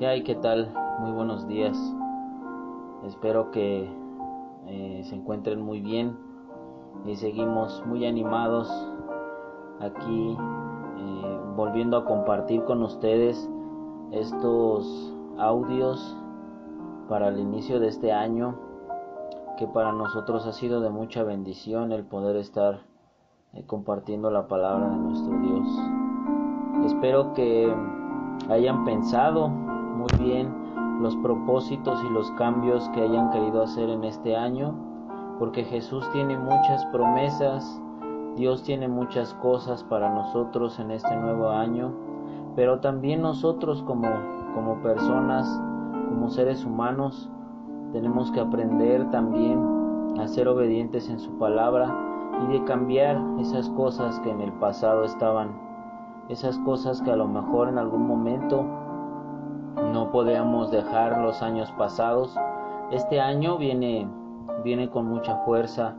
¿Qué hay? ¿Qué tal? Muy buenos días. Espero que eh, se encuentren muy bien y seguimos muy animados aquí eh, volviendo a compartir con ustedes estos audios para el inicio de este año que para nosotros ha sido de mucha bendición el poder estar eh, compartiendo la palabra de nuestro Dios. Espero que hayan pensado muy bien los propósitos y los cambios que hayan querido hacer en este año, porque Jesús tiene muchas promesas, Dios tiene muchas cosas para nosotros en este nuevo año, pero también nosotros como, como personas, como seres humanos, tenemos que aprender también a ser obedientes en su palabra y de cambiar esas cosas que en el pasado estaban, esas cosas que a lo mejor en algún momento no podíamos dejar los años pasados. Este año viene, viene con mucha fuerza,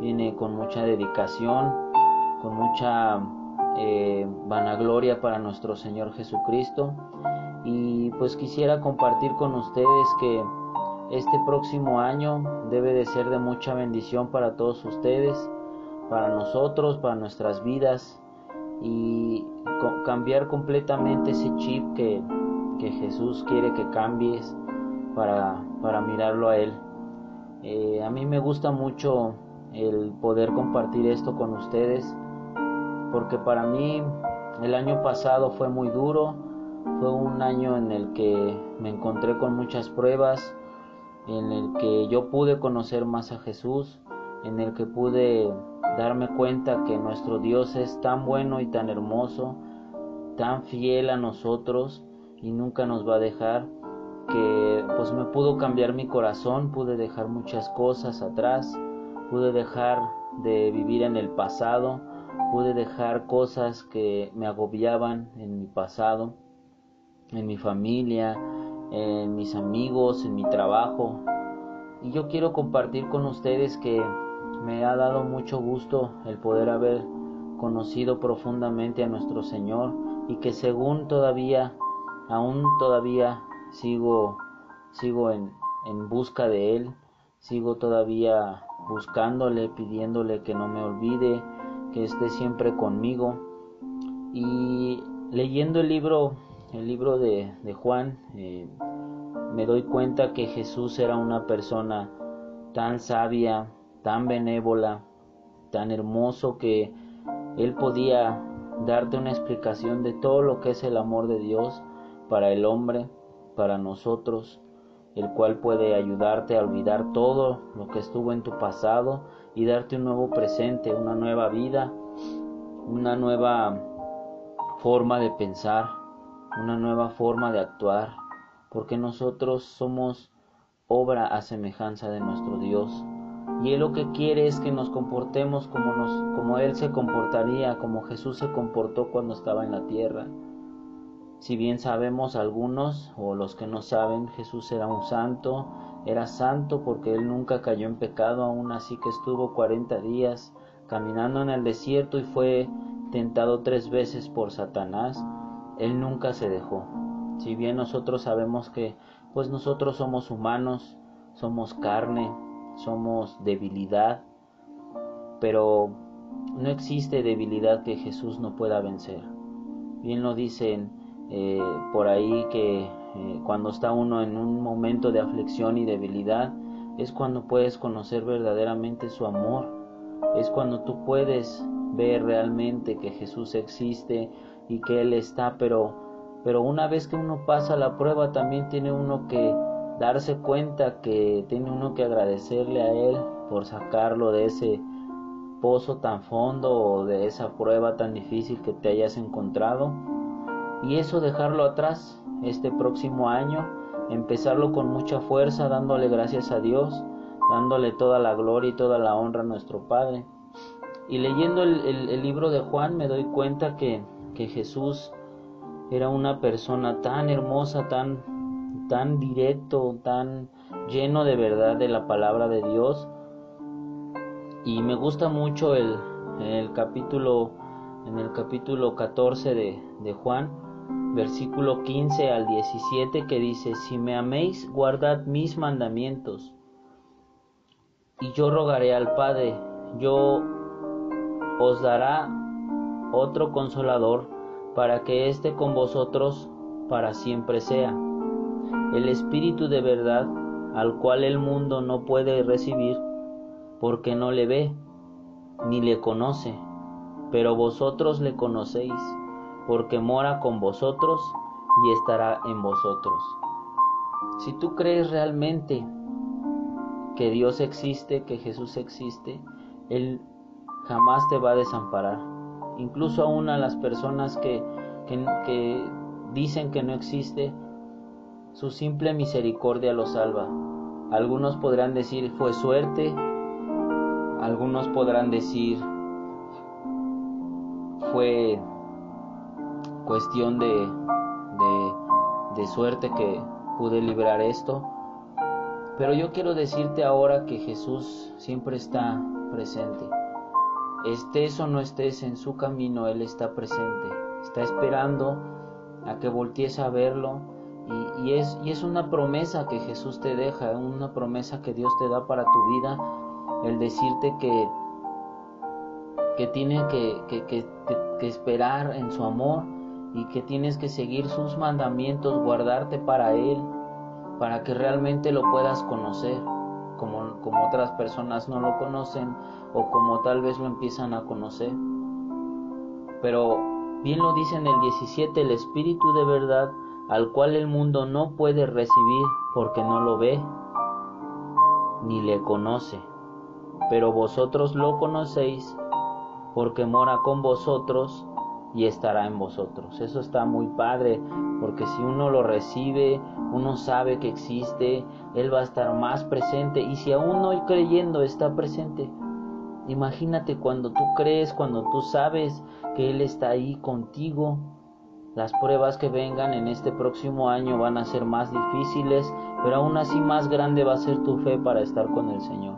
viene con mucha dedicación, con mucha eh, vanagloria para nuestro Señor Jesucristo. Y pues quisiera compartir con ustedes que este próximo año debe de ser de mucha bendición para todos ustedes, para nosotros, para nuestras vidas y cambiar completamente ese chip que, que Jesús quiere que cambies para, para mirarlo a Él. Eh, a mí me gusta mucho el poder compartir esto con ustedes porque para mí el año pasado fue muy duro, fue un año en el que me encontré con muchas pruebas, en el que yo pude conocer más a Jesús, en el que pude darme cuenta que nuestro Dios es tan bueno y tan hermoso, tan fiel a nosotros y nunca nos va a dejar, que pues me pudo cambiar mi corazón, pude dejar muchas cosas atrás, pude dejar de vivir en el pasado, pude dejar cosas que me agobiaban en mi pasado, en mi familia, en mis amigos, en mi trabajo. Y yo quiero compartir con ustedes que me ha dado mucho gusto el poder haber conocido profundamente a nuestro Señor y que según todavía, aún todavía sigo, sigo en, en busca de Él, sigo todavía buscándole, pidiéndole que no me olvide, que esté siempre conmigo. Y leyendo el libro el libro de, Juan, eh, me doy cuenta que Jesús era una persona tan sabia, tan benévola, tan hermoso que él podía darte una explicación de todo lo que es el amor de Dios para el hombre, para nosotros, el cual puede ayudarte a olvidar todo lo que estuvo en tu pasado y darte un nuevo presente, una nueva vida, una nueva forma de pensar, una nueva forma de actuar, porque nosotros somos obra a semejanza de nuestro Dios. Y Él lo que quiere es que nos comportemos como, nos, como Él se comportaría, como Jesús se comportó cuando estaba en la tierra. Si bien sabemos algunos, o los que no saben, Jesús era un santo, era santo porque Él nunca cayó en pecado, aún así que estuvo 40 días caminando en el desierto y fue tentado tres veces por Satanás. Él nunca se dejó. Si bien nosotros sabemos que pues nosotros somos humanos, somos carne, somos debilidad, pero no existe debilidad que Jesús no pueda vencer. Bien lo dicen eh, por ahí que eh, cuando está uno en un momento de aflicción y debilidad es cuando puedes conocer verdaderamente su amor, es cuando tú puedes ver realmente que Jesús existe y que Él está, pero, pero una vez que uno pasa la prueba también tiene uno que darse cuenta que tiene uno que agradecerle a Él por sacarlo de ese pozo tan fondo o de esa prueba tan difícil que te hayas encontrado y eso dejarlo atrás este próximo año, empezarlo con mucha fuerza, dándole gracias a Dios, dándole toda la gloria y toda la honra a nuestro Padre. Y leyendo el libro de Juan me doy cuenta que que Jesús era una persona tan hermosa, tan, tan directo, tan lleno de verdad de la palabra de Dios. Y me gusta mucho el, el capítulo, en el capítulo 14 de, de Juan, versículo 15 al 17 que dice, si me améis, guardad mis mandamientos. Y yo rogaré al Padre, yo os dará otro consolador para que esté con vosotros para siempre sea. El Espíritu de verdad, al cual el mundo no puede recibir, porque no le ve, ni le conoce, pero vosotros le conocéis, porque mora con vosotros y estará en vosotros. Si tú crees realmente que Dios existe, que Jesús existe, Él jamás te va a desamparar. Incluso aún a las personas que, que, dicen que no existe, su simple misericordia los salva. Algunos podrán decir fue suerte, algunos podrán decir fue cuestión de, de, de suerte que pude librar esto. Pero yo quiero decirte ahora que Jesús siempre está presente. Estés o no estés en su camino, Él está presente. Está esperando a que voltees a verlo. Y, es, y es una promesa que Jesús te deja, una promesa que Dios te da para tu vida, el decirte que, que tienes que, que, que esperar en su amor y que tienes que seguir sus mandamientos, guardarte para Él, para que realmente lo puedas conocer, como, como otras personas no lo conocen o como tal vez lo empiezan a conocer. Pero bien lo dice en el 17, el Espíritu de verdad, al cual el mundo no puede recibir porque no lo ve ni le conoce. Pero vosotros lo conocéis porque mora con vosotros y estará en vosotros. Eso está muy padre, porque si uno lo recibe, uno sabe que existe, Él va a estar más presente y si aún no creyendo está presente, imagínate cuando tú crees, cuando tú sabes que Él está ahí contigo, las pruebas que vengan en este próximo año van a ser más difíciles, pero aún así más grande va a ser tu fe para estar con el Señor.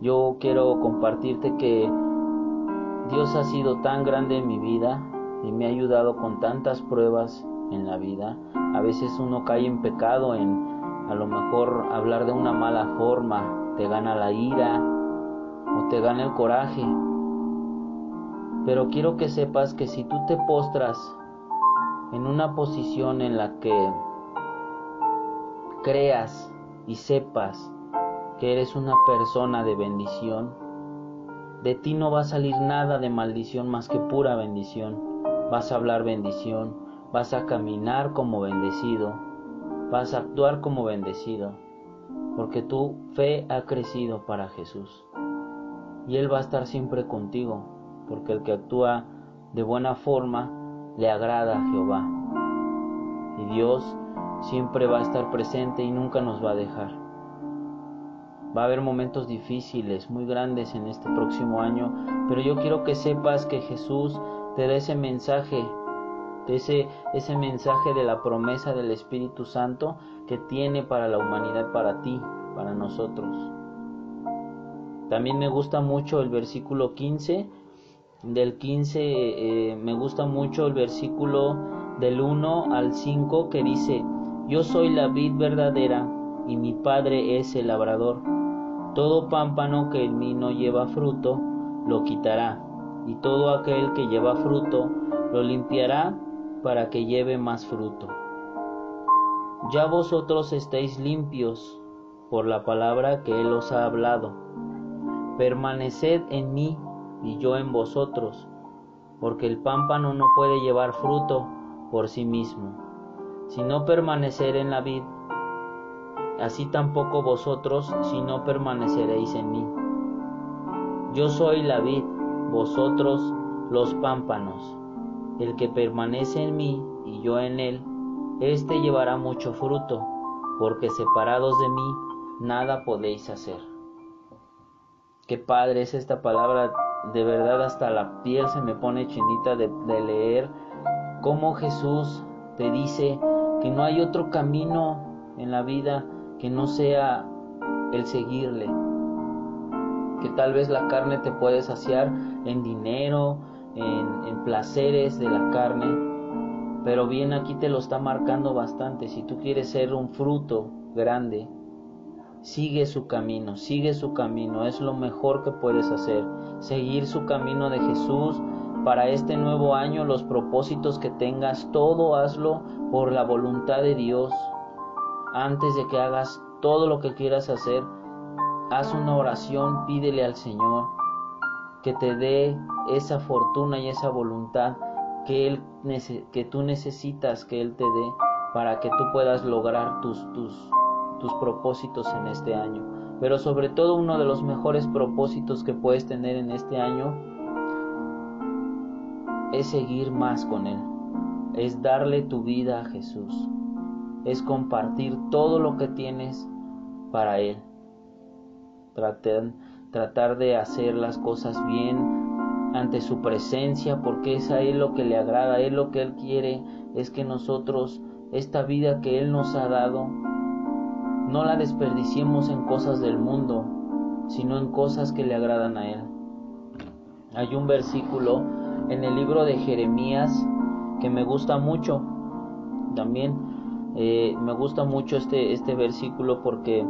Yo quiero compartirte que Dios ha sido tan grande en mi vida y me ha ayudado con tantas pruebas en la vida. A veces uno cae en pecado, en a lo mejor hablar de una mala forma, te gana la ira o te gana el coraje. Pero quiero que sepas que si tú te postras en una posición en la que creas y sepas que eres una persona de bendición, de ti no va a salir nada de maldición más que pura bendición. Vas a hablar bendición, vas a caminar como bendecido, vas a actuar como bendecido, porque tu fe ha crecido para Jesús. Y Él va a estar siempre contigo, porque el que actúa de buena forma le agrada a Jehová. Y Dios siempre va a estar presente y nunca nos va a dejar. Va a haber momentos difíciles, muy grandes en este próximo año, pero yo quiero que sepas que Jesús te da ese mensaje, ese, ese mensaje de la promesa del Espíritu Santo que tiene para la humanidad, para ti, para nosotros. También me gusta mucho el versículo 15. Del 15 eh, me gusta mucho el versículo del 1 al 5 que dice, yo soy la vid verdadera y mi padre es el labrador. Todo pámpano que en mí no lleva fruto, lo quitará, y todo aquel que lleva fruto, lo limpiará para que lleve más fruto. Ya vosotros estáis limpios por la palabra que Él os ha hablado. Permaneced en mí y yo en vosotros, porque el pámpano no puede llevar fruto por sí mismo, sino permanecer en la vid así tampoco vosotros si no permaneceréis en mí. Yo soy la vid, vosotros los pámpanos. El que permanece en mí y yo en él, éste llevará mucho fruto, porque separados de mí nada podéis hacer. Qué padre es esta palabra, de verdad hasta la piel se me pone chinita de, de leer cómo Jesús te dice que no hay otro camino en la vida que no sea el seguirle. Que tal vez la carne te puede saciar en dinero, en, placeres de la carne, Pero bien aquí te lo está marcando bastante. Si tú quieres ser un fruto grande, sigue su camino, sigue su camino. Es lo mejor que puedes hacer. Seguir su camino de Jesús. Para este nuevo año, los propósitos que tengas, todo hazlo por la voluntad de Dios. Antes de que hagas todo lo que quieras hacer, haz una oración, pídele al Señor que te dé esa fortuna y esa voluntad que, él, que tú necesitas que Él te dé para que tú puedas lograr tus, tus, tus propósitos en este año. Pero sobre todo uno de los mejores propósitos que puedes tener en este año es seguir más con Él, es darle tu vida a Jesús, es compartir todo lo que tienes para Él. Tratar, tratar de hacer las cosas bien ante su presencia, porque es a Él lo que le agrada, a Él lo que Él quiere es que nosotros, esta vida que Él nos ha dado, no la desperdiciemos en cosas del mundo, sino en cosas que le agradan a Él. Hay un versículo en el libro de Jeremías que me gusta mucho, también eh, me gusta mucho este, este versículo porque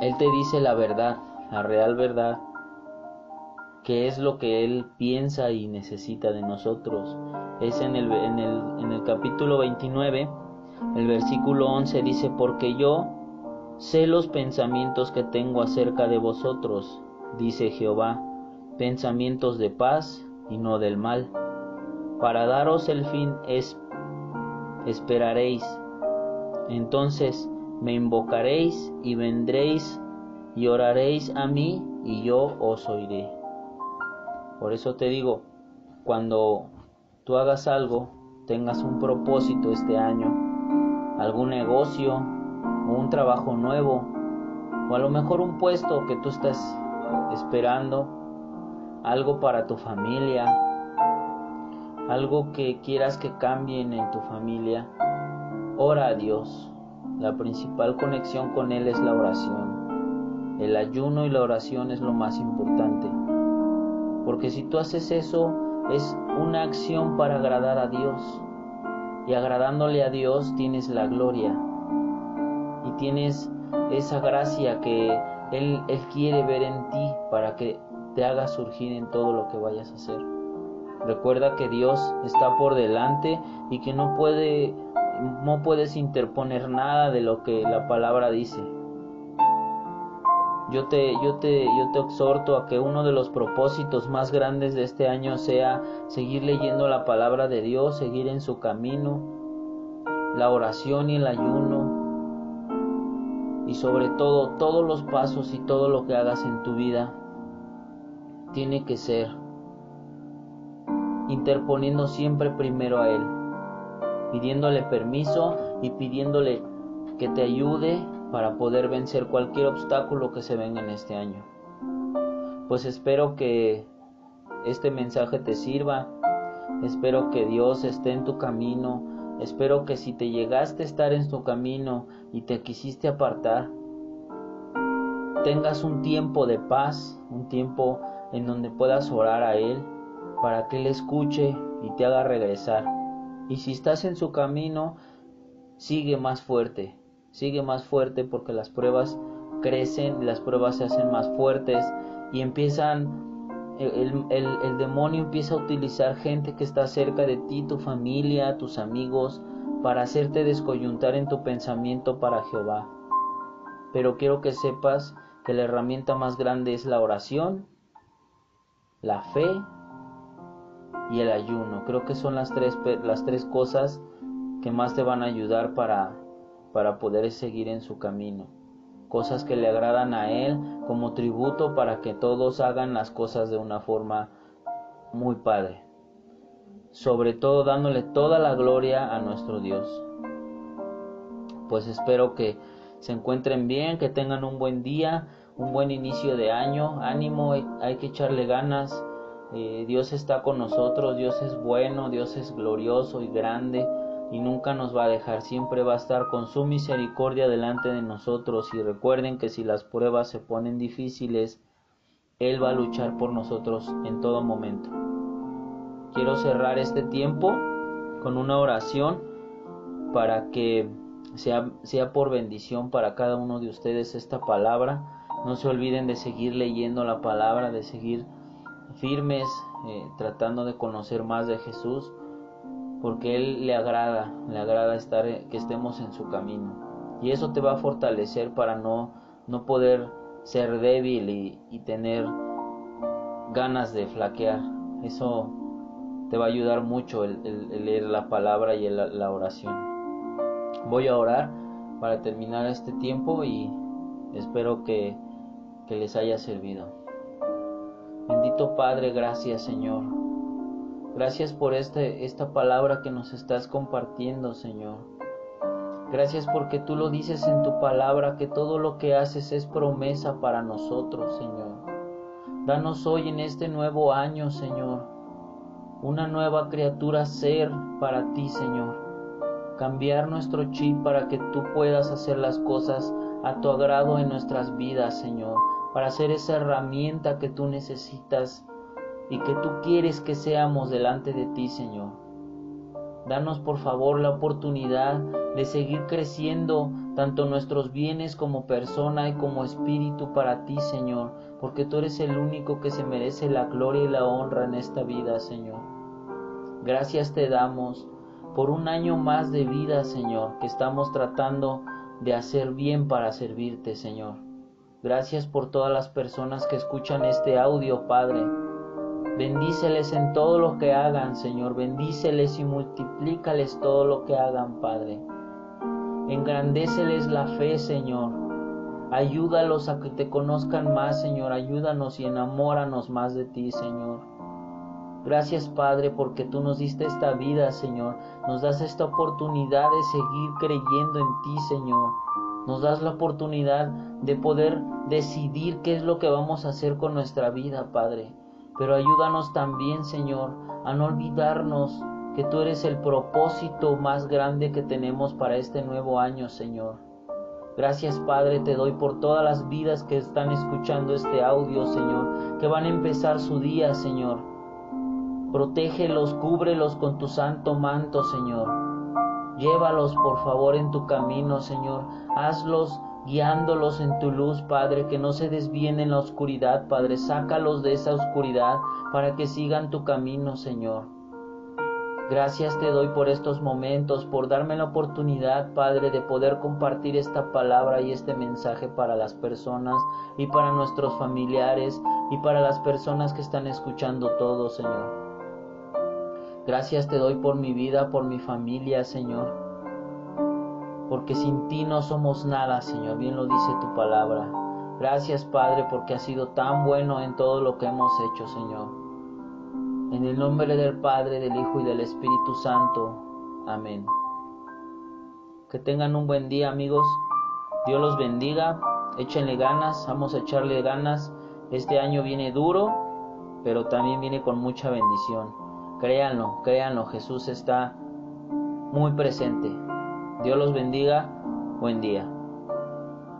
Él te dice la verdad, la real verdad, qué es lo que Él piensa y necesita de nosotros. Es en el, en el, en el capítulo 29, el versículo 11 dice, porque yo sé los pensamientos que tengo acerca de vosotros, dice Jehová, pensamientos de paz y no del mal. Para daros el fin es esperaréis. Entonces me invocaréis y vendréis y oraréis a mí y yo os oiré. Por eso te digo, cuando tú hagas algo, tengas un propósito este año, algún negocio un trabajo nuevo, o a lo mejor un puesto que tú estás esperando, algo para tu familia, algo que quieras que cambien en tu familia, ora a Dios. La principal conexión con Él es la oración. El ayuno y la oración es lo más importante. Porque si tú haces eso, es una acción para agradar a Dios. Y agradándole a Dios tienes la gloria. Y tienes esa gracia que Él, quiere ver en ti para que te haga surgir en todo lo que vayas a hacer. Recuerda que Dios está por delante y que no puede no puedes interponer nada de lo que la palabra dice. Yo te, yo, te, yo te exhorto a que uno de los propósitos más grandes de este año sea seguir leyendo la palabra de Dios, seguir en su camino, la oración y el ayuno, y sobre todo todos los pasos y todo lo que hagas en tu vida tiene que ser interponiendo siempre primero a Él, pidiéndole permiso y pidiéndole que te ayude para poder vencer cualquier obstáculo que se venga en este año. Pues espero que este mensaje te sirva, espero que Dios esté en tu camino, espero que si te llegaste a estar en tu camino y te quisiste apartar, tengas un tiempo de paz, un tiempo en donde puedas orar a Él para que Él escuche y te haga regresar. Y si estás en su camino, sigue más fuerte, sigue más fuerte porque las pruebas crecen, las pruebas se hacen más fuertes y empiezan, el, el, demonio empieza a utilizar gente que está cerca de ti, tu familia, tus amigos, para hacerte descoyuntar en tu pensamiento para Jehová. Pero quiero que sepas que la herramienta más grande es la oración, la fe y el ayuno. Creo que son las tres, las tres cosas que más te van a ayudar para para poder seguir en su camino, cosas que le agradan a Él como tributo para que todos hagan las cosas de una forma muy padre, sobre todo dándole toda la gloria a nuestro Dios. Pues espero que se encuentren bien, que tengan un buen día, un buen inicio de año, ánimo, hay que echarle ganas. Eh, Dios está con nosotros, Dios es bueno, Dios es glorioso y grande y nunca nos va a dejar, siempre va a estar con su misericordia delante de nosotros y recuerden que si las pruebas se ponen difíciles, Él va a luchar por nosotros en todo momento. Quiero cerrar este tiempo con una oración para que sea, sea por bendición para cada uno de ustedes esta palabra. No se olviden de seguir leyendo la palabra, de seguir firmes, eh, tratando de conocer más de Jesús, porque Él le agrada, le agrada estar, eh, que estemos en su camino. Y eso te va a fortalecer para no, no poder ser débil y, tener ganas de flaquear. Eso te va a ayudar mucho el, leer la palabra y la oración. Voy a orar para terminar este tiempo y espero que, que les haya servido. Bendito Padre, gracias Señor. Gracias por este, esta palabra que nos estás compartiendo, Señor. Gracias porque tú lo dices en tu palabra, que todo lo que haces es promesa para nosotros, Señor. Danos hoy en este nuevo año, Señor, una nueva criatura ser para ti, Señor cambiar nuestro chip para que tú puedas hacer las cosas a tu agrado en nuestras vidas, Señor, para ser esa herramienta que tú necesitas y que tú quieres que seamos delante de ti, Señor. Danos por favor la oportunidad de seguir creciendo tanto nuestros bienes como persona y como espíritu para ti, Señor, porque tú eres el único que se merece la gloria y la honra en esta vida, Señor. Gracias te damos por un año más de vida, Señor, que estamos tratando de hacer bien para servirte, Señor. Gracias por todas las personas que escuchan este audio, Padre. Bendíceles en todo lo que hagan, Señor. Bendíceles y multiplícales todo lo que hagan, Padre. Engrandéceles la fe, Señor. Ayúdalos a que te conozcan más, Señor. Ayúdanos y enamóranos más de ti, Señor. Gracias Padre porque tú nos diste esta vida, Señor. Nos das esta oportunidad de seguir creyendo en ti, Señor. Nos das la oportunidad de poder decidir qué es lo que vamos a hacer con nuestra vida, Padre. Pero ayúdanos también, Señor, a no olvidarnos que tú eres el propósito más grande que tenemos para este nuevo año, Señor. Gracias Padre, te doy por todas las vidas que están escuchando este audio, Señor, que van a empezar su día, Señor Protégelos, cúbrelos con tu santo manto, Señor. Llévalos, por favor, en tu camino, Señor. Hazlos guiándolos en tu luz, Padre, que no se desvíen en la oscuridad, Padre. Sácalos de esa oscuridad para que sigan tu camino, Señor. Gracias te doy por estos momentos, por darme la oportunidad, Padre, de poder compartir esta palabra y este mensaje para las personas y para nuestros familiares y para las personas que están escuchando todo, Señor. Gracias te doy por mi vida, por mi familia, Señor. Porque sin ti no somos nada, Señor. Bien lo dice tu palabra. Gracias, Padre, porque has sido tan bueno en todo lo que hemos hecho, Señor. En el nombre del Padre, del Hijo y del Espíritu Santo. Amén. Que tengan un buen día, amigos. Dios los bendiga. Échenle ganas. Vamos a echarle ganas. Este año viene duro, pero también viene con mucha bendición. Créanlo, créanlo, Jesús está muy presente. Dios los bendiga. Buen día.